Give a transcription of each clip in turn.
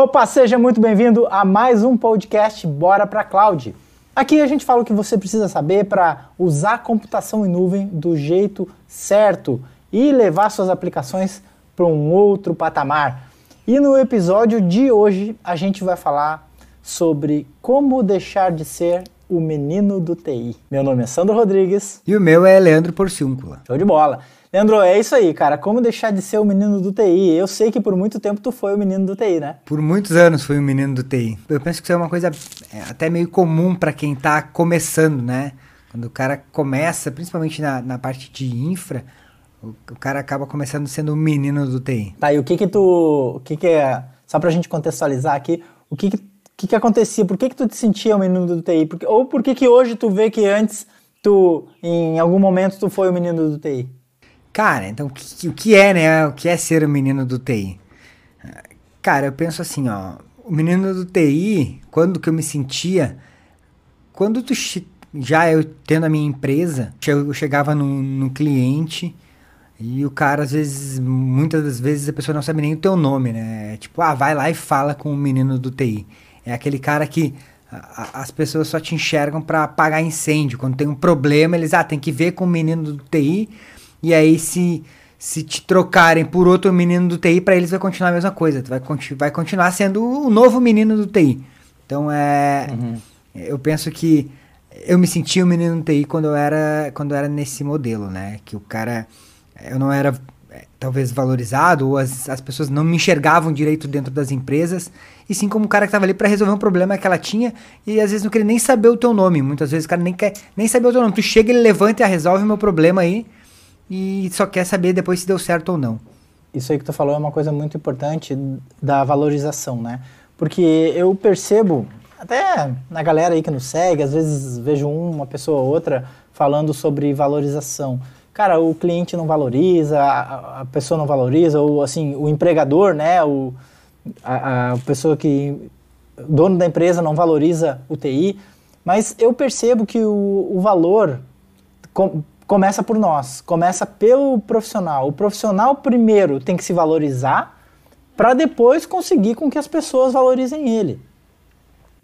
Opa, seja muito bem-vindo a mais um podcast Bora para Cloud. Aqui a gente fala o que você precisa saber para usar a computação em nuvem do jeito certo e levar suas aplicações para um outro patamar. E no episódio de hoje a gente vai falar sobre como deixar de ser o menino do TI. Meu nome é Sandro Rodrigues. E o meu é Leandro Porciúncula. Show de bola. Leandro, é isso aí, cara. Como deixar de ser o menino do TI? Eu sei que por muito tempo tu foi o menino do TI, né? Por muitos anos fui o menino do TI. Eu penso que isso é uma coisa é, até meio comum para quem tá começando, né? Quando o cara começa, principalmente na, na parte de infra, o, o cara acaba começando sendo o menino do TI. Tá, e o que que tu... O que que é... Só pra gente contextualizar aqui, o que que, que, que acontecia? Por que que tu te sentia o menino do TI? Porque, ou por que que hoje tu vê que antes tu, em algum momento, tu foi o menino do TI? Cara, então o que, o que é, né? O que é ser o menino do TI? Cara, eu penso assim, ó. O menino do TI, quando que eu me sentia. Quando tu já eu tendo a minha empresa, eu chegava no, no cliente e o cara, às vezes, muitas das vezes a pessoa não sabe nem o teu nome, né? Tipo, ah, vai lá e fala com o menino do TI. É aquele cara que a, as pessoas só te enxergam para apagar incêndio. Quando tem um problema, eles, ah, tem que ver com o menino do TI e aí, se, se te trocarem por outro menino do TI, para eles vai continuar a mesma coisa. Tu vai, vai continuar sendo o novo menino do TI. Então, é. Uhum. Eu penso que eu me sentia o um menino do TI quando eu era, quando eu era nesse modelo, né? Que o cara. Eu não era é, talvez valorizado, ou as, as pessoas não me enxergavam direito dentro das empresas, e sim como um cara que estava ali para resolver um problema que ela tinha, e às vezes não queria nem saber o teu nome. Muitas vezes o cara nem quer nem saber o teu nome. Tu chega, ele levanta e resolve o meu problema aí, e só quer saber depois se deu certo ou não. Isso aí que tu falou é uma coisa muito importante da valorização, né? Porque eu percebo, até na galera aí que nos segue, às vezes vejo uma pessoa ou outra falando sobre valorização. Cara, o cliente não valoriza, a, a pessoa não valoriza, ou assim, o empregador, né? O, a, a pessoa que. Dono da empresa não valoriza o TI. Mas eu percebo que o, o valor. Com, começa por nós, começa pelo profissional. O profissional primeiro tem que se valorizar para depois conseguir com que as pessoas valorizem ele.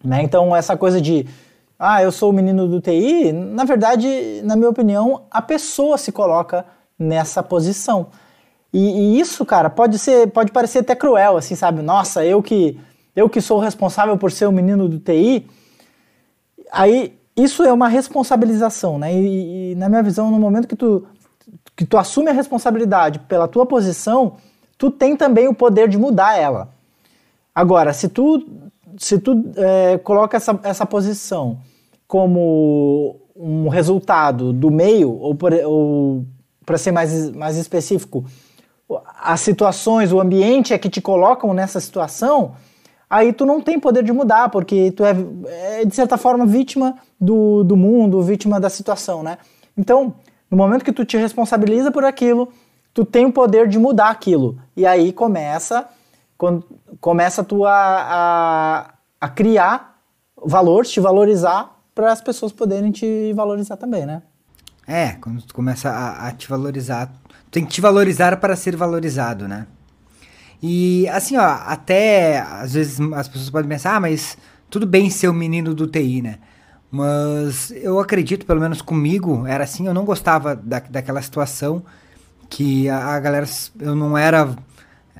Né? Então essa coisa de ah, eu sou o menino do TI, na verdade, na minha opinião, a pessoa se coloca nessa posição. E, e, isso, cara, pode ser, pode parecer até cruel, assim, sabe? Nossa, eu que eu que sou responsável por ser o menino do TI. Aí isso é uma responsabilização, né? E, e, na minha visão, no momento que tu, que tu assume a responsabilidade pela tua posição, tu tem também o poder de mudar ela. Agora, se tu, se tu é, coloca essa, essa posição como um resultado do meio, ou, ou para ser mais, mais específico, as situações, o ambiente é que te colocam nessa situação, aí tu não tem poder de mudar, porque tu é, é de certa forma vítima do, do mundo, vítima da situação, né? Então, no momento que tu te responsabiliza por aquilo, tu tem o poder de mudar aquilo. E aí começa, quando, começa tu a, a, a criar valor, te valorizar, para as pessoas poderem te valorizar também, né? É, quando tu começa a, a te valorizar, tu tem que te valorizar para ser valorizado, né? E assim, ó, até às vezes as pessoas podem pensar, ah, mas tudo bem ser o menino do TI, né? Mas eu acredito, pelo menos comigo, era assim, eu não gostava da, daquela situação que a, a galera, eu não era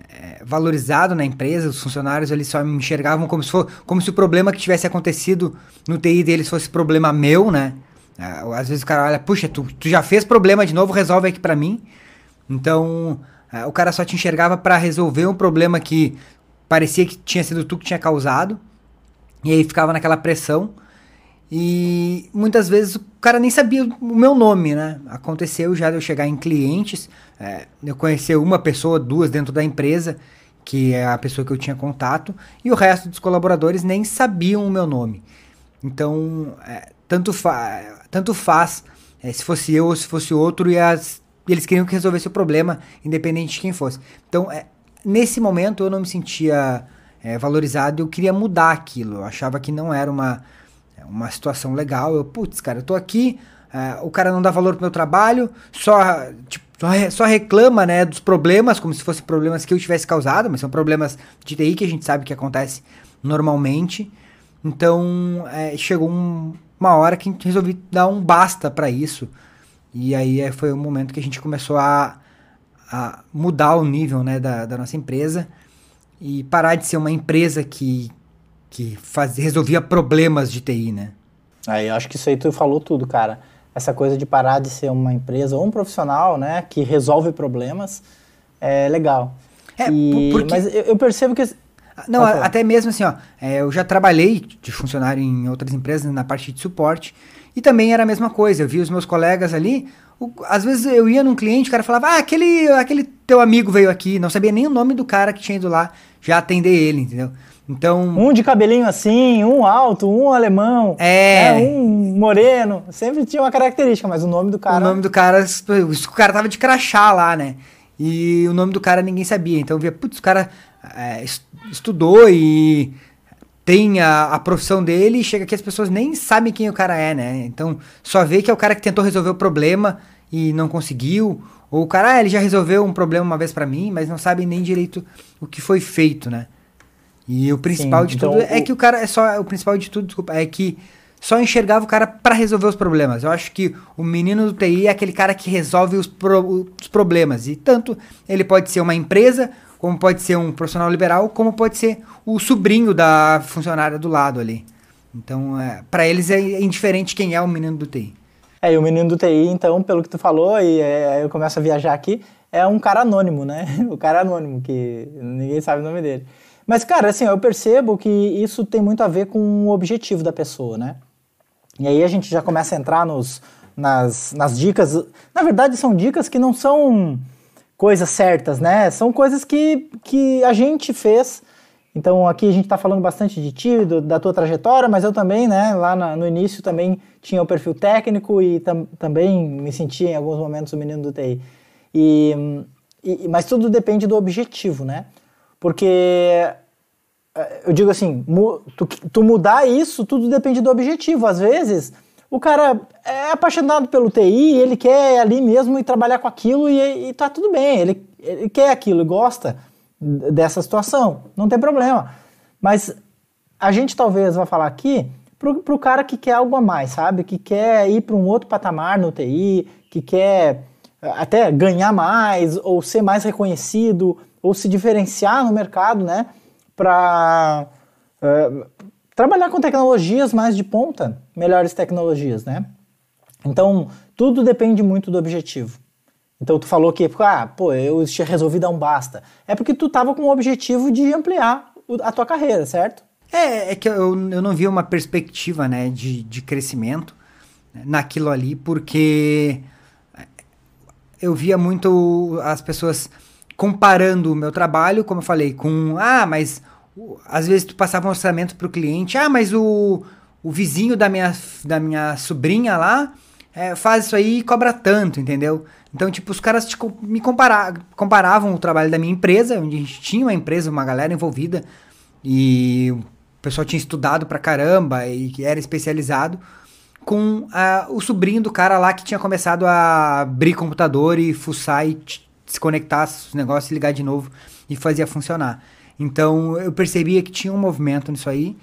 é, valorizado na empresa, os funcionários eles só me enxergavam como se, for, como se o problema que tivesse acontecido no TI deles fosse problema meu, né? Às vezes o cara olha, puxa, tu, tu já fez problema de novo, resolve aqui para mim. Então, o cara só te enxergava para resolver um problema que parecia que tinha sido tu que tinha causado. E aí ficava naquela pressão. E muitas vezes o cara nem sabia o meu nome, né? Aconteceu já de eu chegar em clientes, é, eu conhecer uma pessoa, duas dentro da empresa, que é a pessoa que eu tinha contato, e o resto dos colaboradores nem sabiam o meu nome. Então, é, tanto, fa tanto faz é, se fosse eu ou se fosse outro, e as e eles queriam que resolvesse o problema, independente de quem fosse. Então, é, nesse momento eu não me sentia é, valorizado, eu queria mudar aquilo. Eu achava que não era uma, uma situação legal. Eu, putz, cara, eu tô aqui, é, o cara não dá valor pro meu trabalho, só, tipo, só, reclama, né, dos problemas, como se fossem problemas que eu tivesse causado, mas são problemas de TI que a gente sabe que acontece normalmente. Então, é, chegou um, uma hora que resolvi dar um basta para isso. E aí é, foi o momento que a gente começou a, a mudar o nível né, da, da nossa empresa e parar de ser uma empresa que, que faz, resolvia problemas de TI, né? Aí, acho que isso aí tu falou tudo, cara essa coisa de parar de ser uma empresa ou um profissional, né, que resolve problemas, é legal. É, e, porque... Mas eu, eu percebo que... Ah, não, até mesmo assim, ó, é, eu já trabalhei de funcionário em outras empresas na parte de suporte e também era a mesma coisa. Eu vi os meus colegas ali, o, às vezes eu ia num cliente, o cara falava, ah, aquele, aquele teu amigo veio aqui, não sabia nem o nome do cara que tinha ido lá já atender ele, entendeu? Então. Um de cabelinho assim, um alto, um alemão, é. Né, um moreno. Sempre tinha uma característica, mas o nome do cara. O nome do cara. O cara tava de crachá lá, né? E o nome do cara ninguém sabia. Então via, putz, o cara é, estudou e tem a, a, profissão dele e chega aqui as pessoas nem sabem quem o cara é, né? Então só vê que é o cara que tentou resolver o problema e não conseguiu. Ou o cara, ah, ele já resolveu um problema uma vez para mim, mas não sabe nem direito o que foi feito, né? E o principal Sim, de então, tudo é que o cara é só o principal de tudo, desculpa, é que só enxergava o cara para resolver os problemas. Eu acho que o menino do TI é aquele cara que resolve os, pro, os problemas. E tanto ele pode ser uma empresa, como pode ser um profissional liberal, como pode ser o sobrinho da funcionária do lado ali. Então, é, para eles é indiferente quem é o menino do TI. É, e o menino do TI, então, pelo que tu falou, e é, eu começo a viajar aqui, é um cara anônimo, né? O cara anônimo, que ninguém sabe o nome dele. Mas, cara, assim, eu percebo que isso tem muito a ver com o objetivo da pessoa, né? E aí a gente já começa a entrar nos, nas, nas dicas. Na verdade, são dicas que não são coisas certas, né? São coisas que, que a gente fez. Então aqui a gente está falando bastante de ti, do, da tua trajetória, mas eu também, né, lá na, no início também tinha o perfil técnico e tam, também me sentia em alguns momentos o menino do TI. E, e, mas tudo depende do objetivo, né? Porque eh, eu digo assim, tu, tu, mudar isso, tudo depende do objetivo. Às vezes, o cara é apaixonado pelo TI, ele quer ali mesmo e trabalhar com aquilo e, e tá tudo bem, ele, ele quer aquilo gosta dessa situação, não tem problema. Mas a gente talvez vá falar aqui pro, pro cara que quer algo a mais, sabe? Que quer ir para um outro patamar no TI, que quer eh, até ganhar mais ou ser mais reconhecido ou se diferenciar no mercado, né? Para uh, é, trabalhar com tecnologias mais de ponta, melhores tecnologias, né? Então, tudo depende muito do objetivo. Então, tu falou que, ah, pô, eu resolvi dar um basta. É porque tu tava com o objetivo de ampliar a tua carreira, certo? É, é que eu, eu não vi uma perspectiva, né, de, de crescimento naquilo ali, porque eu via muito as pessoas comparando o meu trabalho, como eu falei, com ah, mas às vezes tu passava um orçamento para o cliente, ah, mas o, o vizinho da minha, da minha sobrinha lá é, faz isso aí e cobra tanto, entendeu? Então, tipo, os caras tipo, me compara comparavam o trabalho da minha empresa, onde a gente tinha uma empresa, uma galera envolvida, e o pessoal tinha estudado pra caramba e era especializado, com o sobrinho do cara lá que tinha começado a abrir computador e fuçar e desconectar os negócios, ligar de novo e fazia funcionar. Então eu percebia que tinha um movimento nisso aí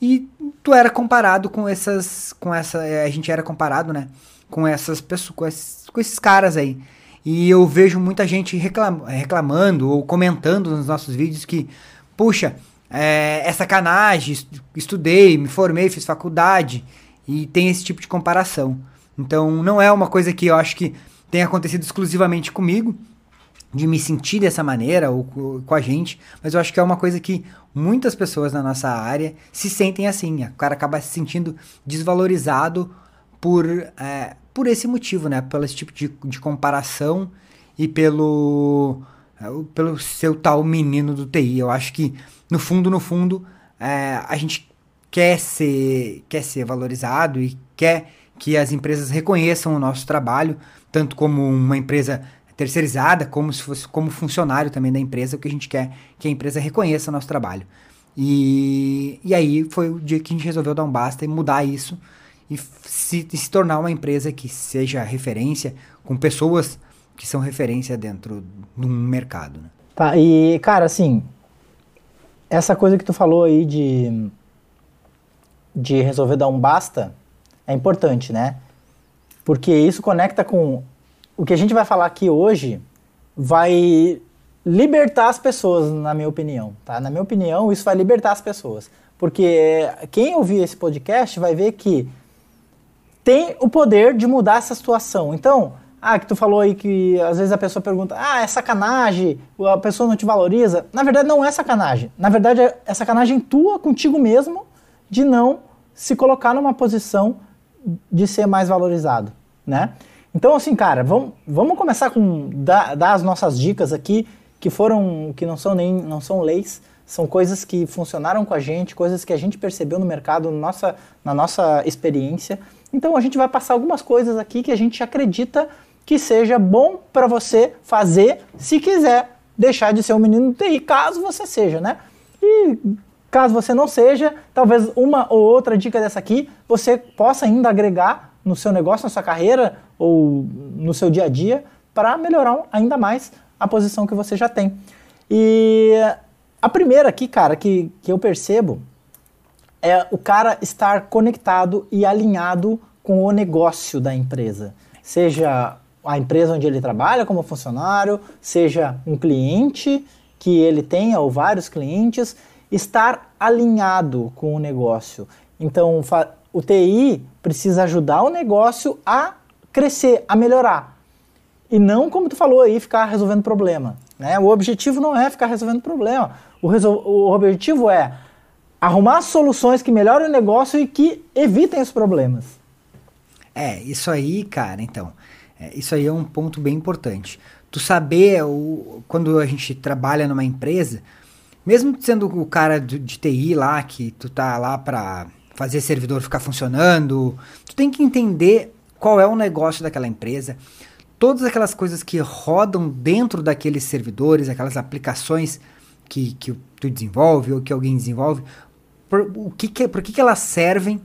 e tu era comparado com essas, com essa, eh, a gente era comparado, né, com essas pessoas, com esses, com esses caras aí. E eu vejo muita gente reclam, reclamando ou comentando nos nossos vídeos que, puxa, é, é sacanagem, estudei, me formei, fiz faculdade e tem esse tipo de comparação. Então não é uma coisa que eu acho que tenha acontecido exclusivamente comigo, de me sentir dessa maneira ou com a gente, mas eu acho que é uma coisa que muitas pessoas na nossa área se sentem assim. O cara acaba se sentindo desvalorizado por, é, por esse motivo, né? Pelo esse tipo de, de comparação e pelo, é, pelo seu tal menino do TI. Eu acho que, no fundo, no fundo, é, a gente quer ser, quer ser valorizado e quer que as empresas reconheçam o nosso trabalho, tanto como uma empresa terceirizada, como se fosse como funcionário também da empresa, o que a gente quer que a empresa reconheça o nosso trabalho. E, e aí foi o dia que a gente resolveu dar um basta e mudar isso e se, se tornar uma empresa que seja referência, com pessoas que são referência dentro de um mercado. Né? Tá, e cara, assim, essa coisa que tu falou aí de, de resolver dar um basta é importante, né? Porque isso conecta com o que a gente vai falar aqui hoje, vai libertar as pessoas, na minha opinião, tá? Na minha opinião, isso vai libertar as pessoas. Porque quem ouvir esse podcast vai ver que tem o poder de mudar essa situação. Então, ah, que tu falou aí que às vezes a pessoa pergunta, ah, é sacanagem, a pessoa não te valoriza. Na verdade, não é sacanagem. Na verdade, é sacanagem tua contigo mesmo de não se colocar numa posição de ser mais valorizado, né? Então, assim, cara, vamos, vamos começar com dar, dar as nossas dicas aqui, que foram, que não são nem, não são leis, são coisas que funcionaram com a gente, coisas que a gente percebeu no mercado, na nossa, na nossa experiência. Então a gente vai passar algumas coisas aqui que a gente acredita que seja bom para você fazer se quiser deixar de ser um menino TI, caso você seja, né? E caso você não seja, talvez uma ou outra dica dessa aqui você possa ainda agregar no seu negócio, na sua carreira ou no seu dia a dia para melhorar ainda mais a posição que você já tem. E a primeira aqui, cara, que, que eu percebo é o cara estar conectado e alinhado com o negócio da empresa. Seja a empresa onde ele trabalha como funcionário, seja um cliente que ele tenha ou vários clientes, estar alinhado com o negócio. Então, o TI precisa ajudar o negócio a crescer, a melhorar. E não, como tu falou aí, ficar resolvendo problema. Né? O objetivo não é ficar resolvendo problema. O, resol... o objetivo é arrumar soluções que melhorem o negócio e que evitem os problemas. É, isso aí, cara, então. É, isso aí é um ponto bem importante. Tu saber, o, quando a gente trabalha numa empresa, mesmo sendo o cara de, de TI lá, que tu tá lá para fazer servidor ficar funcionando, tu tem que entender qual é o negócio daquela empresa, todas aquelas coisas que rodam dentro daqueles servidores, aquelas aplicações que, que tu desenvolve ou que alguém desenvolve, por, o que que, por que, que elas servem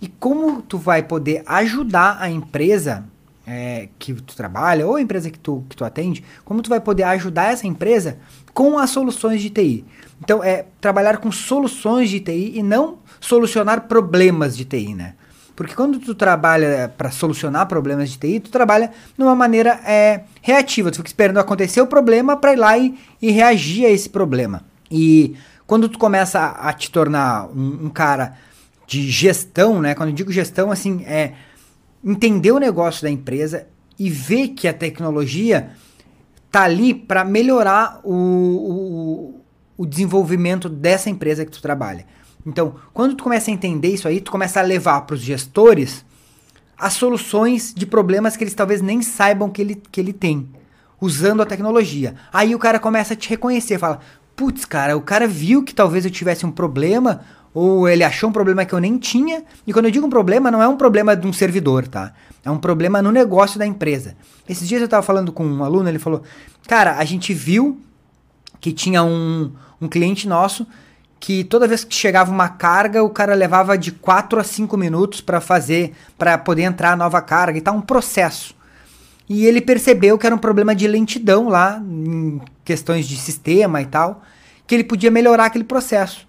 e como tu vai poder ajudar a empresa é, que tu trabalha ou a empresa que tu, que tu atende, como tu vai poder ajudar essa empresa com as soluções de TI. Então, é trabalhar com soluções de TI e não solucionar problemas de TI, né? Porque quando tu trabalha para solucionar problemas de TI, tu trabalha de uma maneira é, reativa. Tu fica esperando acontecer o problema para ir lá e, e, reagir a esse problema. E quando tu começa a, a te tornar um, um, cara de gestão, né? Quando eu digo gestão, assim, é entender o negócio da empresa e ver que a tecnologia tá ali para melhorar o, o, o desenvolvimento dessa empresa que tu trabalha. Então, quando tu começa a entender isso aí, tu começa a levar para os gestores as soluções de problemas que eles talvez nem saibam que ele, que ele tem, usando a tecnologia. Aí o cara começa a te reconhecer, fala: putz, cara, o cara viu que talvez eu tivesse um problema, ou ele achou um problema que eu nem tinha. E quando eu digo um problema, não é um problema de um servidor, tá? É um problema no negócio da empresa. Esses dias eu estava falando com um aluno, ele falou: Cara, a gente viu que tinha um, um cliente nosso que toda vez que chegava uma carga, o cara levava de 4 a 5 minutos para fazer, para poder entrar a nova carga e tal, um processo. E ele percebeu que era um problema de lentidão lá, em questões de sistema e tal, que ele podia melhorar aquele processo.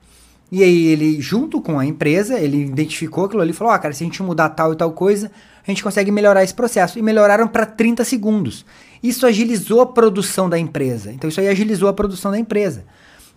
E aí ele, junto com a empresa, ele identificou aquilo ali e falou: "Ó, oh, cara, se a gente mudar tal e tal coisa, a gente consegue melhorar esse processo". E melhoraram para 30 segundos. Isso agilizou a produção da empresa. Então isso aí agilizou a produção da empresa.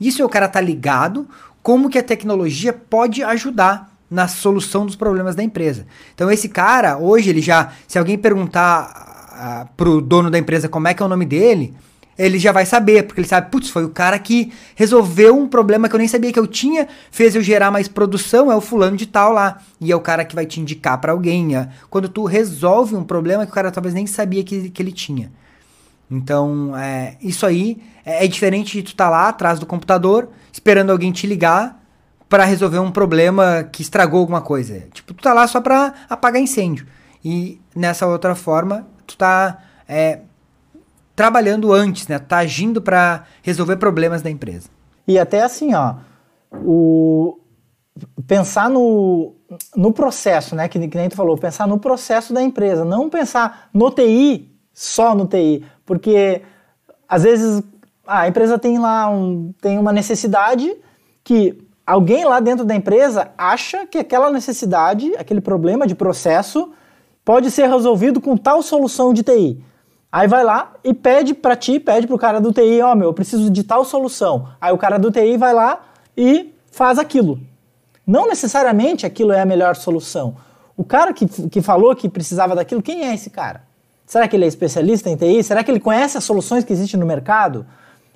Isso é o cara tá ligado como que a tecnologia pode ajudar na solução dos problemas da empresa. Então esse cara, hoje ele já, se alguém perguntar uh, pro dono da empresa como é que é o nome dele, ele já vai saber, porque ele sabe, putz, foi o cara que resolveu um problema que eu nem sabia que eu tinha, fez eu gerar mais produção, é o fulano de tal lá. E é o cara que vai te indicar para alguém. É, quando tu resolve um problema que o cara talvez nem sabia que, que ele tinha. Então, é, isso aí é, é, diferente de tu estar tá lá atrás do computador, esperando alguém te ligar para resolver um problema que estragou alguma coisa. Tipo, tu tá lá só para apagar incêndio. E nessa outra forma, tu tá é, trabalhando antes, né? Tá agindo para resolver problemas da empresa. E até assim, ó, o pensar no no processo, né? Que, que nem tu falou, pensar no processo da empresa, não pensar no TI, só no TI, porque às vezes a empresa tem lá um, tem uma necessidade que alguém lá dentro da empresa acha que aquela necessidade, aquele problema de processo pode ser resolvido com tal solução de TI. Aí vai lá e pede para ti, pede pro cara do TI, ó, oh, meu, eu preciso de tal solução. Aí o cara do TI vai lá e faz aquilo. Não necessariamente aquilo é a melhor solução. O cara que, que falou que precisava daquilo, quem é esse cara? Será que ele é especialista em TI? Será que ele conhece as soluções que existem no mercado?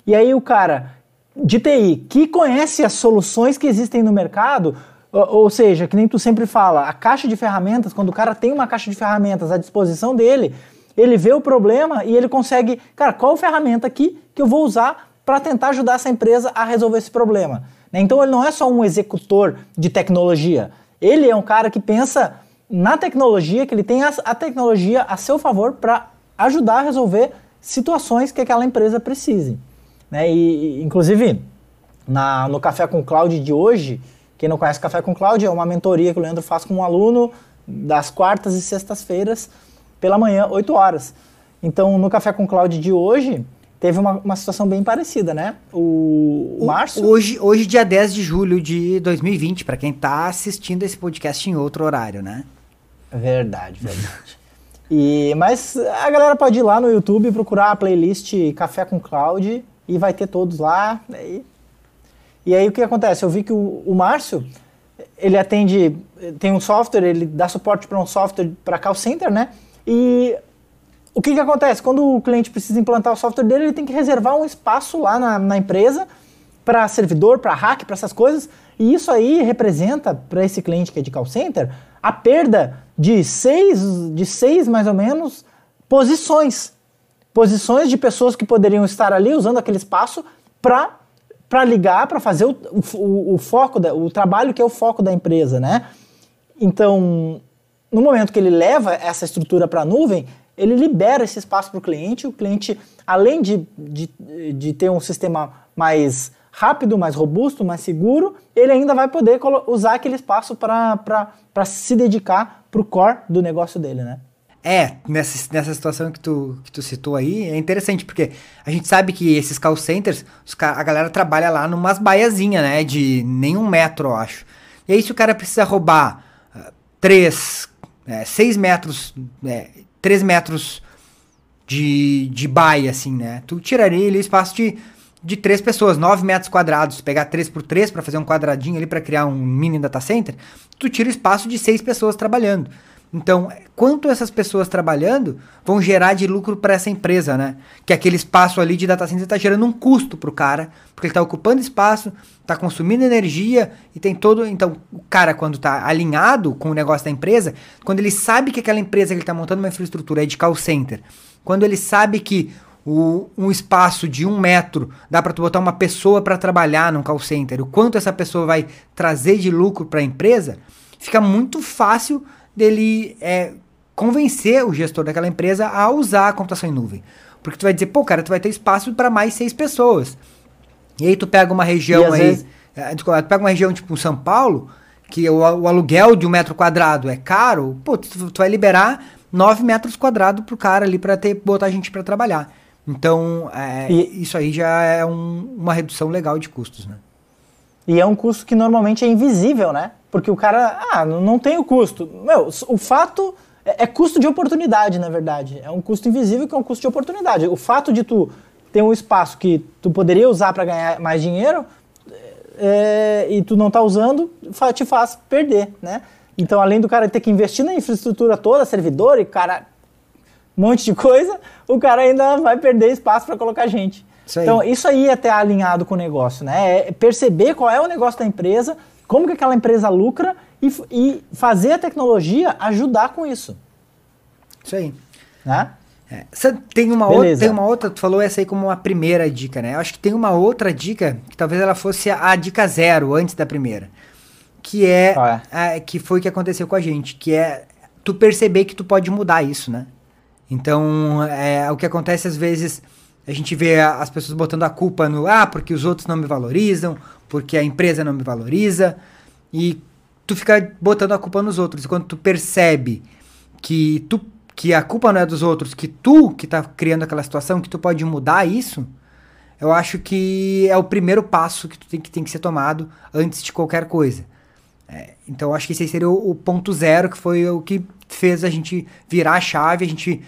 E aí o cara de TI que conhece as soluções que existem no mercado, ou, ou seja, que nem tu sempre fala, a caixa de ferramentas, quando o cara tem uma caixa de ferramentas à disposição dele, ele vê o problema e ele consegue, cara, qual ferramenta aqui que eu vou usar para tentar ajudar essa empresa a resolver esse problema? Né? Então ele não é só um executor de tecnologia, ele é um cara que pensa na tecnologia, que ele tem a, a tecnologia a seu favor para ajudar a resolver situações que aquela empresa precise. Né? E, inclusive, na, no Café com Cloud de hoje, quem não conhece Café com Cloud é uma mentoria que o Leandro faz com um aluno das quartas e sextas-feiras pela manhã, 8 horas. Então, no Café com Cloud de hoje, teve uma, uma situação bem parecida, né? O, o Márcio... Hoje, hoje, dia 10 de julho de 2020, para quem está assistindo esse podcast em outro horário, né? Verdade, verdade. e, mas a galera pode ir lá no YouTube procurar a playlist Café com Cloud e vai ter todos lá. E, e aí o que acontece? Eu vi que o, o Márcio, ele atende, tem um software, ele dá suporte para um software para call center, né? E o que, que acontece? Quando o cliente precisa implantar o software dele, ele tem que reservar um espaço lá na, na empresa para servidor, para hack, para essas coisas. E isso aí representa, para esse cliente que é de call center, a perda de seis, de seis mais ou menos, posições. Posições de pessoas que poderiam estar ali usando aquele espaço para para ligar, para fazer o, o, o foco, da, o trabalho que é o foco da empresa, né? Então, no momento que ele leva essa estrutura para a nuvem, ele libera esse espaço para o cliente. O cliente, além de, de, de ter um sistema mais rápido, mais robusto, mais seguro, ele ainda vai poder usar aquele espaço para se dedicar para o core do negócio dele, né? É, nessa, nessa situação que tu, que tu citou aí, é interessante, porque a gente sabe que esses call centers, a galera trabalha lá numas baiazinhas, né, de nenhum metro, eu acho. E aí se o cara precisa roubar uh, três, é, seis metros, é, três metros de, de baia, assim, né, tu tiraria ali espaço de, de três pessoas, nove metros quadrados, pegar três por três para fazer um quadradinho ali para criar um mini data center, tu tira espaço de seis pessoas trabalhando. Então, quanto essas pessoas trabalhando vão gerar de lucro para essa empresa, né? Que aquele espaço ali de data center está gerando um custo para o cara, porque ele está ocupando espaço, está consumindo energia e tem todo. Então, o cara, quando está alinhado com o negócio da empresa, quando ele sabe que aquela empresa que ele está montando uma infraestrutura é de call center, quando ele sabe que o, um espaço de um metro dá para tu botar uma pessoa para trabalhar num call center, o quanto essa pessoa vai trazer de lucro para a empresa, fica muito fácil dele é, convencer o gestor daquela empresa a usar a computação em nuvem. Porque tu vai dizer, pô, cara, tu vai ter espaço para mais seis pessoas. E aí tu pega uma região aí. Vezes... É, tu pega uma região tipo São Paulo, que o, o, aluguel de um metro quadrado é caro, pô, tu, tu vai liberar nove metros quadrados pro cara ali para ter botar gente para trabalhar. Então, é, e, isso aí já é um, uma redução legal de custos, né? E é um custo que normalmente é invisível, né? Porque o cara, ah, não tem o custo. Meu, o fato é, é, custo de oportunidade, na verdade. É um custo invisível que é um custo de oportunidade. O fato de tu ter um espaço que tu poderia usar para ganhar mais dinheiro é, e tu não tá usando, te faz perder, né? Então, além do cara ter que investir na infraestrutura toda, servidor e cara, um monte de coisa, o cara ainda vai perder espaço para colocar gente. Isso então, isso aí é ter alinhado com o negócio, né? É perceber qual é o negócio da empresa, como que aquela empresa lucra e, e fazer a tecnologia ajudar com isso. Isso aí. Né? É, tem uma, outra, tem uma outra, tu falou essa aí como uma primeira dica, né? Eu acho que tem uma outra dica, que talvez ela fosse a, a dica zero antes da primeira. Que é, ah, é. A, que foi o que aconteceu com a gente, que é tu perceber que tu pode mudar isso, né? Então, é, o que acontece às vezes a gente vê as pessoas botando a culpa no ah, porque os outros não me valorizam, porque a empresa não me valoriza. E tu fica botando a culpa nos outros. E quando tu percebe que tu que a culpa não é dos outros, que tu que tá criando aquela situação, que tu pode mudar isso, eu acho que é o primeiro passo que tu tem que, tem que ser tomado antes de qualquer coisa. É, então eu acho que esse seria o, o, ponto zero, que foi o que fez a gente virar a chave, a gente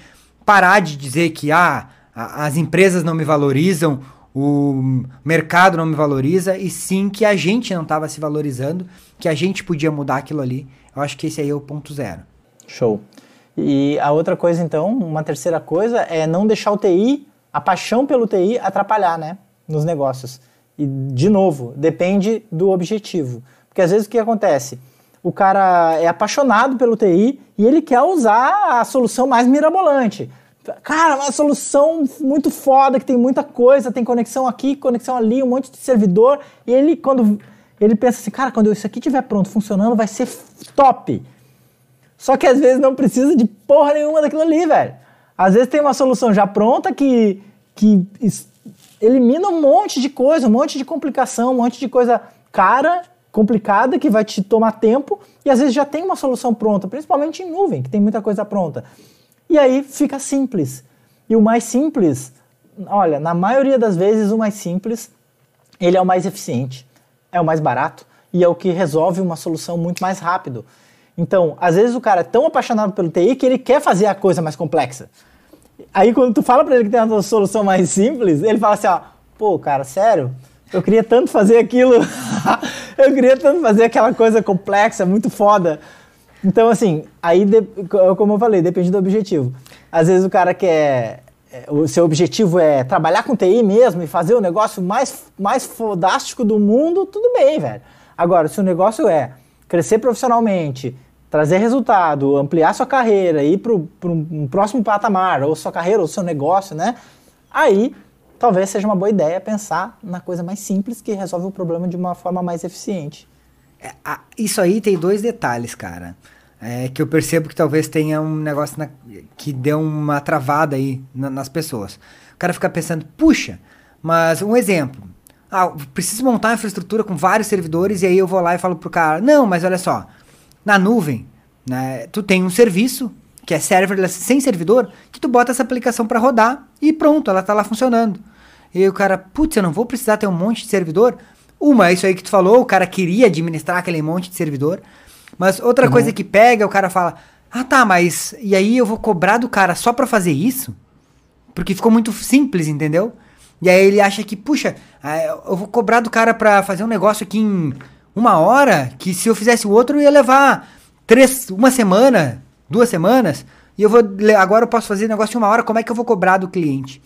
parar de dizer que ah, as empresas não me valorizam, o mercado não me valoriza, e sim que a gente não estava se valorizando, que a gente podia mudar aquilo ali. Eu acho que esse aí é o ponto zero. Show. E a outra coisa, então, uma terceira coisa é não deixar o TI, a paixão pelo TI, atrapalhar, né? Nos negócios. E, de novo, depende do objetivo. Porque às vezes o que acontece? O cara é apaixonado pelo TI e ele quer usar a solução mais mirabolante. Cara, uma solução muito foda, que tem muita coisa, tem conexão aqui, conexão ali, um monte de servidor. E ele, quando ele pensa assim, cara, quando isso aqui estiver pronto, funcionando, vai ser top. Só que às vezes não precisa de porra nenhuma daquilo ali, velho. Às vezes tem uma solução já pronta que, que elimina um monte de coisa, um monte de complicação, um monte de coisa cara, complicada, que vai te tomar tempo, e às vezes já tem uma solução pronta, principalmente em nuvem, que tem muita coisa pronta. E aí fica simples. E o mais simples, olha, na maioria das vezes o mais simples, ele é o mais eficiente, é o mais barato e é o que resolve uma solução muito mais rápido. Então, às vezes o cara é tão apaixonado pelo TI que ele quer fazer a coisa mais complexa. Aí quando tu fala para ele que tem uma solução mais simples, ele fala assim, ó, pô, cara, sério? Eu queria tanto fazer aquilo. eu queria tanto fazer aquela coisa complexa, muito foda. Então, assim, aí, como eu falei, depende do objetivo. Às vezes o cara quer. É, o seu objetivo é trabalhar com TI mesmo e fazer o negócio mais, mais fodástico do mundo, tudo bem, velho. Agora, se o negócio é crescer profissionalmente, trazer resultado, ampliar sua carreira, ir para um próximo patamar, ou sua carreira, ou seu negócio, né? Aí talvez seja uma boa ideia pensar na coisa mais simples que resolve o problema de uma forma mais eficiente. É, isso aí tem dois detalhes, cara. É, que eu percebo que talvez tenha um negócio na, que deu uma travada aí na, nas pessoas. O cara fica pensando, puxa, mas um exemplo. Ah, preciso montar uma infraestrutura com vários servidores e aí eu vou lá e falo pro cara, não, mas olha só, na nuvem, né, tu tem um serviço que é serverless sem servidor, que tu bota essa aplicação para rodar e pronto, ela tá lá funcionando. E o cara, putz, eu não vou precisar ter um monte de servidor. Uma, é isso aí que tu falou, o cara queria administrar aquele monte de servidor. Mas outra uhum. coisa que pega, o cara fala, ah tá, mas e aí eu vou cobrar do cara só para fazer isso? Porque ficou muito simples, entendeu? E aí ele acha que, puxa, ah, eu vou cobrar do cara pra fazer um negócio aqui em uma hora que se eu fizesse o outro ia levar três, uma semana, duas semanas, e eu vou agora eu posso fazer negócio em uma hora, como é que eu vou cobrar do cliente?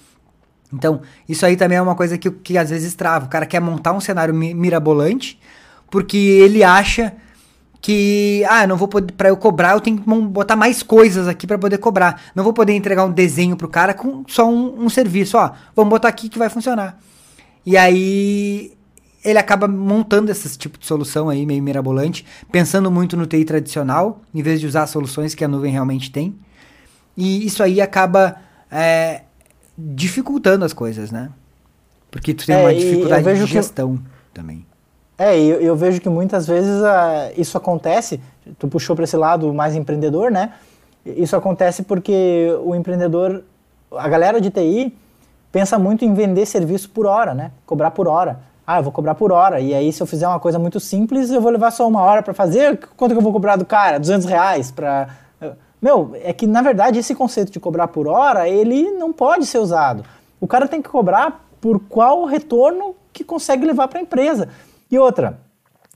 Então, isso aí também é uma coisa que, que às vezes trava. O cara quer montar um cenário mirabolante porque ele acha que ah, não vou poder para eu cobrar, eu tenho que botar mais coisas aqui para poder cobrar. Não vou poder entregar um desenho pro cara com só um, um serviço, ó, vamos botar aqui que vai funcionar. E aí ele acaba montando esse tipo de solução aí, meio mirabolante, pensando muito no TI tradicional, em vez de usar soluções que a nuvem realmente tem. E isso aí acaba é, dificultando as coisas, né? Porque tu tem é, uma dificuldade de gestão que... também. É, eu, eu, vejo que muitas vezes uh, isso acontece, tu puxou para esse lado mais empreendedor, né? Isso acontece porque o empreendedor, a galera de TI, pensa muito em vender serviço por hora, né? Cobrar por hora ah, eu vou cobrar por hora. E aí, se eu fizer uma coisa muito simples, eu vou levar só uma hora para fazer. Quanto que eu vou cobrar do cara? 200 reais para. Meu, é que na verdade esse conceito de cobrar por hora, ele não pode ser usado. O cara tem que cobrar por qual retorno que consegue levar para a empresa. E outra,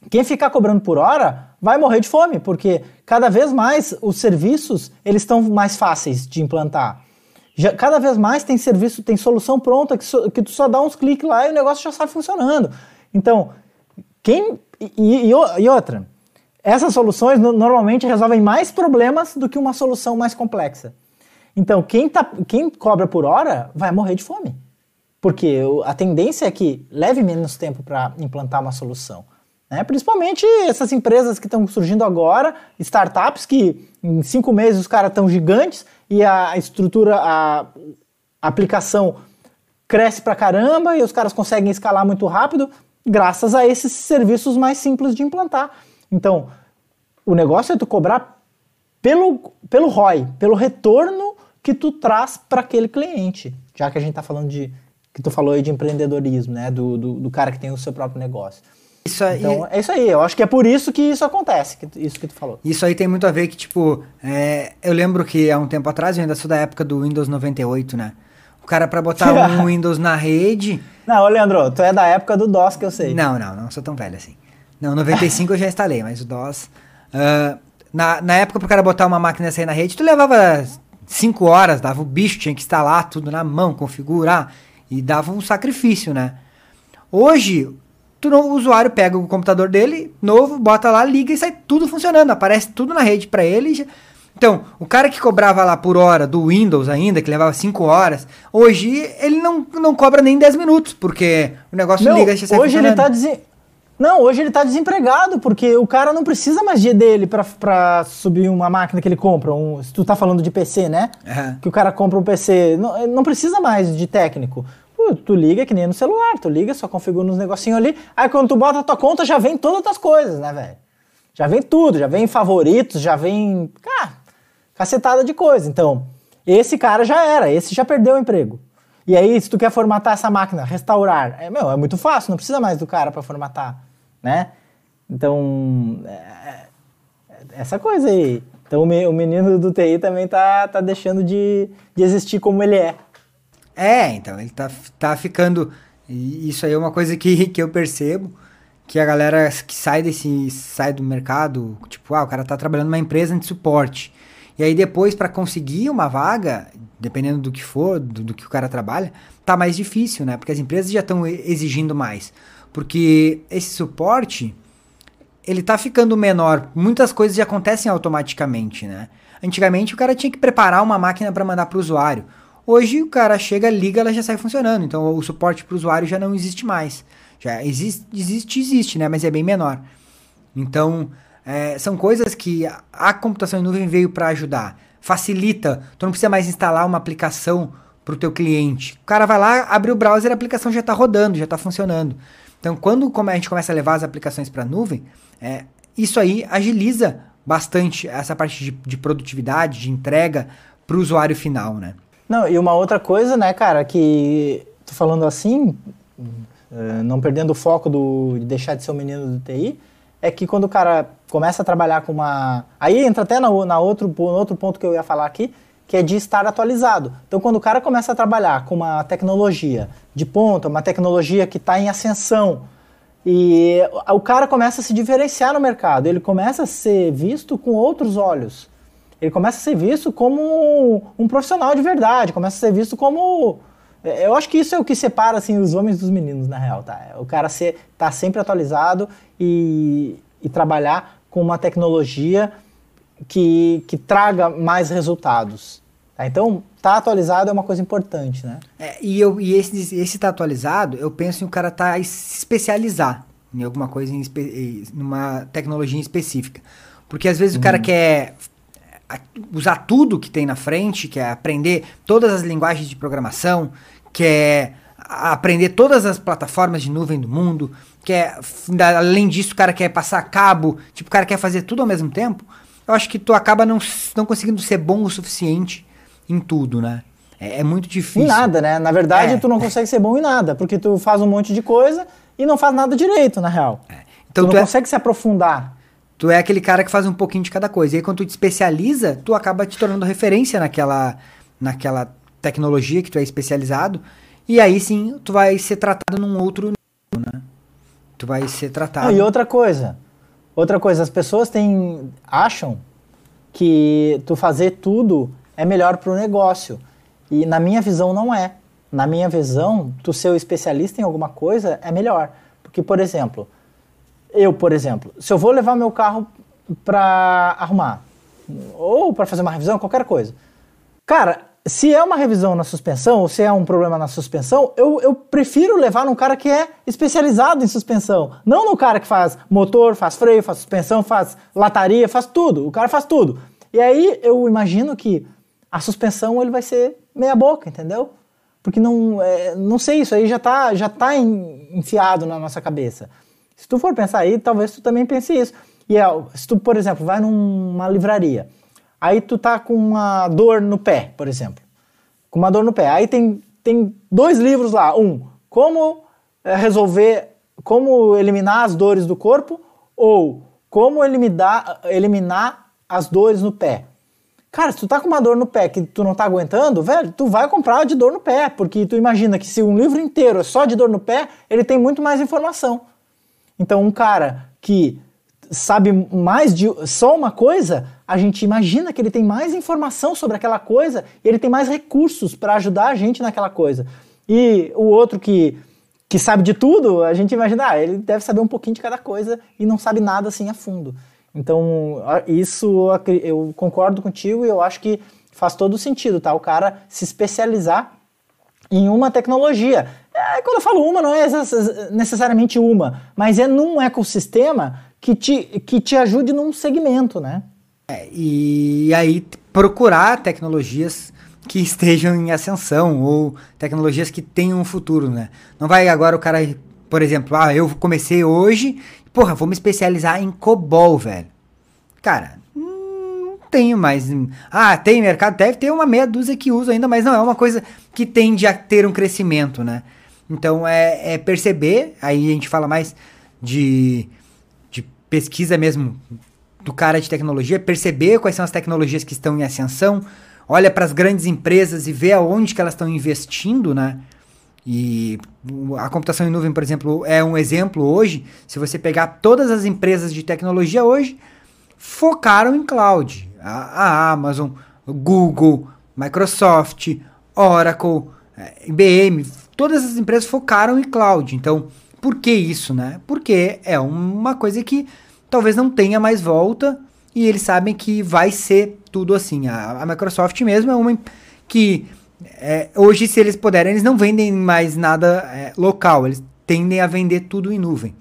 quem ficar cobrando por hora vai morrer de fome, porque cada vez mais os serviços eles estão mais fáceis de implantar. Já, cada vez mais tem serviço, tem solução pronta que, so, que tu só dá uns cliques lá e o negócio já está funcionando. Então, quem. E, e, e outra, essas soluções normalmente resolvem mais problemas do que uma solução mais complexa. Então, quem, tá, quem cobra por hora vai morrer de fome. Porque a tendência é que leve menos tempo para implantar uma solução. Né? Principalmente essas empresas que estão surgindo agora, startups que em cinco meses os caras estão gigantes e a estrutura, a aplicação cresce pra caramba e os caras conseguem escalar muito rápido graças a esses serviços mais simples de implantar. Então, o negócio é tu cobrar pelo, pelo ROI, pelo retorno que tu traz para aquele cliente. Já que a gente está falando de que tu falou aí de empreendedorismo, né? Do, do, do, cara que tem o seu próprio negócio. Isso aí, então, é isso aí. Eu acho que é por isso que isso acontece, que, isso que tu falou. Isso aí tem muito a ver que, tipo, é, eu lembro que há um tempo atrás, eu ainda sou da época do Windows 98, né? O cara para botar um Windows na rede... Não, ô Leandro, tu é da época do DOS que eu sei. Não, não, não sou tão velho assim. Não, 95 eu já instalei, mas o DOS... Uh, na, na época, pro cara botar uma máquina assim na rede, tu levava 5 horas, dava o bicho, tinha que instalar tudo na mão, configurar... E dava um sacrifício, né? Hoje, tu o usuário pega o computador dele, novo, bota lá, liga e sai tudo funcionando. Aparece tudo na rede para ele. Então, o cara que cobrava lá por hora do Windows ainda, que levava 5 horas, hoje ele não, não cobra nem 10 minutos, porque o negócio não, liga e sai Hoje ele tá dizendo. Não, hoje ele tá desempregado, porque o cara não precisa mais de dele pra, pra subir uma máquina que ele compra. Um, se tu tá falando de PC, né? Uhum. Que o cara compra um PC. Não, não precisa mais de técnico. Tu, tu liga que nem no celular, tu liga, só configura uns negocinhos ali. Aí quando tu bota a tua conta, já vem todas as coisas, né, velho? Já vem tudo, já vem favoritos, já vem. Cara, cacetada de coisa. Então, esse cara já era, esse já perdeu o emprego. E aí, se tu quer formatar essa máquina, restaurar, é, meu, é muito fácil, não precisa mais do cara para formatar né? Então, é, é, essa coisa aí. Então o menino do TI também tá, tá deixando de, de existir como ele é. É, então, ele tá, tá ficando. Isso aí é uma coisa que, que eu percebo. Que a galera que sai desse. sai do mercado, tipo, ah, o cara tá trabalhando numa empresa de suporte. E aí depois, para conseguir uma vaga, dependendo do que for, do, do, que o cara trabalha, tá mais difícil, né? Porque as empresas já estão exigindo mais. Porque esse suporte, ele tá ficando menor. Muitas coisas já acontecem automaticamente, né? Antigamente o cara tinha que preparar uma máquina para mandar para o usuário. Hoje o cara chega, liga, ela já sai funcionando. Então o suporte para o usuário já não existe mais. Já existe, existe, existe, né? Mas é bem menor. Então é, são coisas que a computação em nuvem veio para ajudar. Facilita. Tu não precisa mais instalar uma aplicação para o teu cliente. O cara vai lá, abre o browser, a aplicação já está rodando, já está funcionando. Então, quando a gente começa a levar as aplicações para a nuvem, é, isso aí agiliza bastante essa parte de, de produtividade, de entrega para o usuário final, né? Não, e uma outra coisa, né, cara, que tô falando assim, é, não perdendo o foco do, de deixar de ser o menino do TI, é que quando o cara começa a trabalhar com uma. Aí entra até na outro, no outro ponto que eu ia falar aqui, que é de estar atualizado. Então, quando o cara começa a trabalhar com uma tecnologia de ponta, uma tecnologia que está em ascensão, e o cara começa a se diferenciar no mercado, ele começa a ser visto com outros olhos. Ele começa a ser visto como um profissional de verdade, começa a ser visto como. Eu acho que isso é o que separa assim, os homens dos meninos, na real. Tá? O cara estar tá sempre atualizado e, e trabalhar com uma tecnologia que, que traga mais resultados. Tá? Então, tá atualizado é uma coisa importante, né? É, e eu, e esse, esse tá atualizado, eu penso em o cara tá se especializar em alguma coisa, em, numa tecnologia específica. Porque às vezes uhum. o cara uhum. quer usar tudo que tem na frente, quer aprender todas as linguagens de programação, quer aprender todas as plataformas de nuvem do mundo, quer, além disso, o cara quer passar cabo, tipo, o cara quer fazer tudo ao mesmo tempo eu acho que tu acaba não, não conseguindo ser bom o suficiente em tudo, né? É, é muito difícil. Em nada, né? Na verdade, é. tu não consegue ser bom em nada, porque tu faz um monte de coisa e não faz nada direito, na real. É. Então, tu, tu não é... consegue se aprofundar. Tu é aquele cara que faz um pouquinho de cada coisa. E aí, quando tu te especializa, tu acaba te tornando referência naquela, naquela tecnologia que tu é especializado. E aí sim, tu vai ser tratado num outro nível, né? Tu vai ser tratado. e outra coisa, Outra coisa, as pessoas têm, acham que tu fazer tudo é melhor para o negócio. E na minha visão não é. Na minha visão, tu ser especialista em alguma coisa é melhor. Porque, por exemplo, eu, por exemplo, se eu vou levar meu carro para arrumar, ou para fazer uma revisão, qualquer coisa. Cara, se é uma revisão na suspensão, ou se é um problema na suspensão, eu, eu prefiro levar num cara que é especializado em suspensão. Não no cara que faz motor, faz freio, faz suspensão, faz lataria, faz tudo. O cara faz tudo. E aí eu imagino que a suspensão ele vai ser meia boca, entendeu? Porque não, é, não sei, isso aí já tá, já tá enfiado na nossa cabeça. Se tu for pensar aí, talvez tu também pense isso. E é, se tu, por exemplo, vai numa livraria, aí tu tá com uma dor no pé, por exemplo. Com uma dor no pé. Aí tem, tem dois livros lá. Um, como é, resolver, como eliminar as dores do corpo, ou como eliminar, eliminar as dores no pé. Cara, se tu tá com uma dor no pé que tu não tá aguentando, velho, tu vai comprar de dor no pé, porque tu imagina que se um livro inteiro é só de dor no pé, ele tem muito mais informação. Então, um cara que sabe mais de só uma coisa, a gente imagina que ele tem mais informação sobre aquela coisa e ele tem mais recursos para ajudar a gente naquela coisa. E o outro que, que sabe de tudo, a gente imagina, ah, ele deve saber um pouquinho de cada coisa e não sabe nada assim a fundo. Então, isso eu concordo contigo e eu acho que faz todo sentido, tá? O cara se especializar em uma tecnologia. É, quando eu falo uma, não é necessariamente uma, mas é num ecossistema que te, que te ajude num segmento, né? É, e aí procurar tecnologias que estejam em ascensão ou tecnologias que tenham um futuro, né? Não vai agora o cara, por exemplo, ah, eu comecei hoje Porra, vou me especializar em COBOL, velho. Cara, não tenho mais. Ah, tem mercado? Deve ter uma meia dúzia que usa ainda, mas não é uma coisa que tende a ter um crescimento, né? Então é, é perceber, aí a gente fala mais de, de pesquisa mesmo do cara de tecnologia, perceber quais são as tecnologias que estão em ascensão, olha para as grandes empresas e vê aonde que elas estão investindo, né? E a computação em nuvem, por exemplo, é um exemplo hoje. Se você pegar todas as empresas de tecnologia hoje, focaram em cloud. A, a Amazon, Google, Microsoft, Oracle, eh, IBM, todas as empresas focaram em cloud. Então, por que isso, né? Porque é uma coisa que talvez não tenha mais volta e eles sabem que vai ser tudo assim. A, a Microsoft mesmo é uma que é, hoje, se eles puderem, eles não vendem mais nada é, local, eles tendem a vender tudo em nuvem.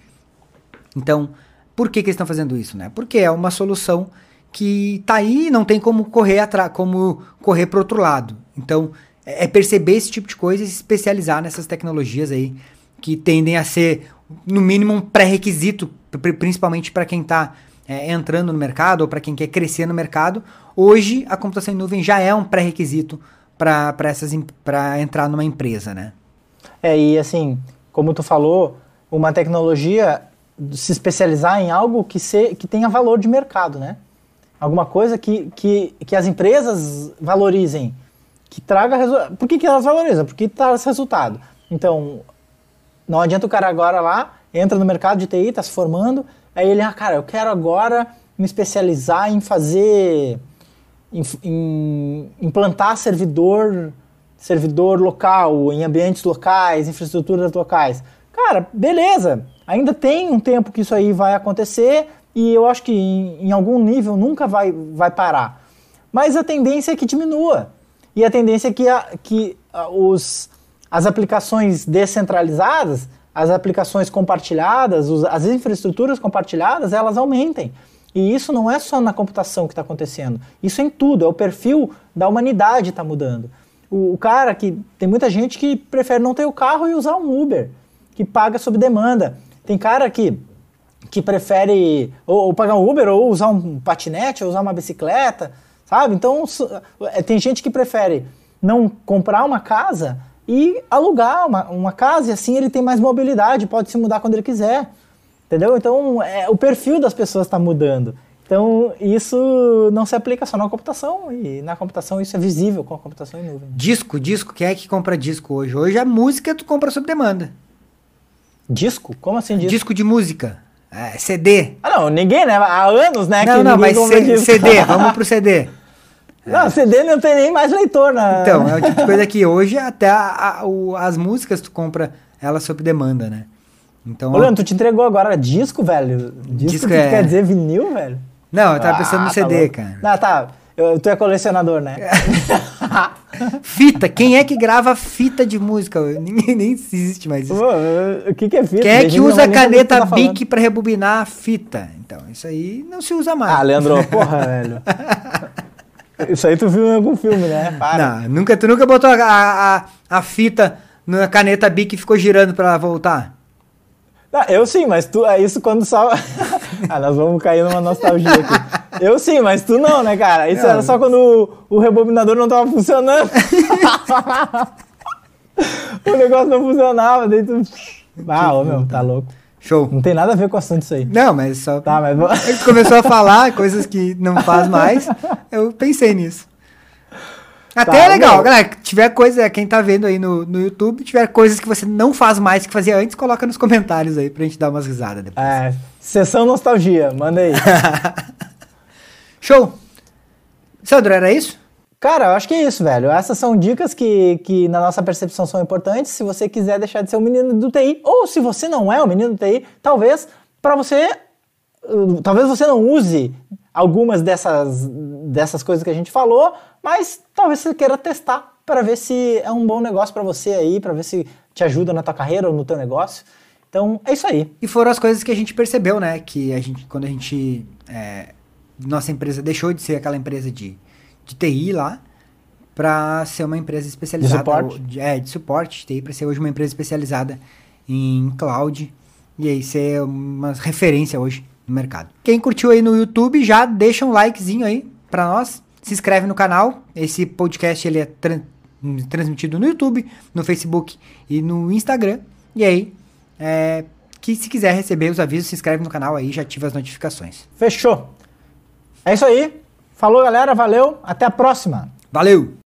Então, por que, que eles estão fazendo isso? Né? Porque é uma solução que está aí e não tem como correr atrás, como correr para outro lado. Então, é, é perceber esse tipo de coisa e se especializar nessas tecnologias aí que tendem a ser, no mínimo, um pré-requisito, principalmente para quem está é, entrando no mercado ou para quem quer crescer no mercado. Hoje, a computação em nuvem já é um pré-requisito para entrar numa empresa, né? É, e assim, como tu falou, uma tecnologia se especializar em algo que, se, que tenha valor de mercado, né? Alguma coisa que, que, que as empresas valorizem, que traga resultado. Por que, que elas valorizam? Porque traz resultado. Então, não adianta o cara agora lá, entra no mercado de TI, está se formando, aí ele, ah, cara, eu quero agora me especializar em fazer em, em implantar servidor, servidor local, em ambientes locais, infraestruturas locais. Cara, beleza. Ainda tem um tempo que isso aí vai acontecer e eu acho que em, em algum nível nunca vai, vai parar. Mas a tendência é que diminua. E a tendência é que, a, que a, os, as aplicações descentralizadas, as aplicações compartilhadas, as infraestruturas compartilhadas, elas aumentem. E isso não é só na computação que está acontecendo. Isso é em tudo. É o perfil da humanidade está mudando. O, o, cara que. Tem muita gente que prefere não ter o carro e usar um Uber, que paga sob demanda. Tem cara que, que prefere ou, ou pagar um Uber, ou usar um patinete, ou usar uma bicicleta, sabe? Então, é, tem gente que prefere não comprar uma casa e alugar uma, uma casa, e assim ele tem mais mobilidade, pode se mudar quando ele quiser. Entendeu? Então, é, o perfil das pessoas está mudando. Então, isso não se aplica só na computação, e na computação isso é visível com a computação em nuvem. Disco, disco, quem é que compra disco hoje? Hoje a música tu compra sob demanda. Disco? Como assim disco? Disco de música. É, CD. Ah, não, ninguém, né? Há anos, né? Não, não, mas CD, vamos pro CD. Não, CD não tem nem mais leitor, né? Então, é o tipo de coisa que hoje até a, a, o, as músicas tu compra elas sob demanda, né? Então, Ô, Leandro, tu te entregou agora disco, velho? Disco, disco que é... quer dizer vinil, velho? Não, eu tava ah, pensando no CD, tá cara. Não, tá. Eu, tu é colecionador, né? fita. Quem é que grava fita de música? Ninguém nem existe mais isso. o que, que é fita? Quem é que usa a caneta tá Bic pra rebobinar a fita? Então, isso aí não se usa mais. Ah, Leandro, porra, velho. Isso aí tu viu em algum filme, né? Para. Não, nunca, tu nunca botou a, a, a fita na caneta Bic e ficou girando pra ela voltar? eu sim, mas tu, é isso quando só. ah, nós vamos cair numa nostalgia aqui. Eu sim, mas tu não, né, cara? Isso não. era só quando o, o rebobinador não tava funcionando. o negócio não funcionava, daí tu... Ah, ô, meu, tá louco. Show. Não tem nada a ver com o assunto isso aí. Não, mas só. Tá, mas. Ele começou a falar coisas que não faz mais. Eu pensei nisso. Até tá, é legal, meu. galera. Tiver coisa, quem tá vendo aí no, no YouTube, tiver coisas que você não faz mais que fazia antes, coloca nos comentários aí pra gente dar umas risadas depois. É, sessão nostalgia, manda aí. Show! Sandro, era isso? Cara, eu acho que é isso, velho. Essas são dicas que, que na nossa percepção são importantes. Se você quiser deixar de ser um menino do TI, ou se você não é um menino do TI, talvez para você, uh, talvez você não use algumas dessas, dessas coisas que a gente falou, mas talvez você queira testar para ver se é um bom negócio para você aí, para ver se te ajuda na tua carreira ou no teu negócio. Então, é isso aí. E foram as coisas que a gente percebeu, né? Que a gente, quando a gente. É, nossa empresa deixou de ser aquela empresa de de TI lá para ser uma empresa especializada. De suporte? De, é, de suporte de TI, para ser hoje uma empresa especializada em cloud. E aí ser uma referência hoje no mercado. Quem curtiu aí no YouTube, já deixa um likezinho aí para nós. Se inscreve no canal. Esse podcast ele é tra transmitido no YouTube, no Facebook e no Instagram. E aí, é, que se quiser receber os avisos, se inscreve no canal aí, já ativa as notificações. Fechou. É isso aí. Falou, galera. Valeu. Até a próxima. Valeu!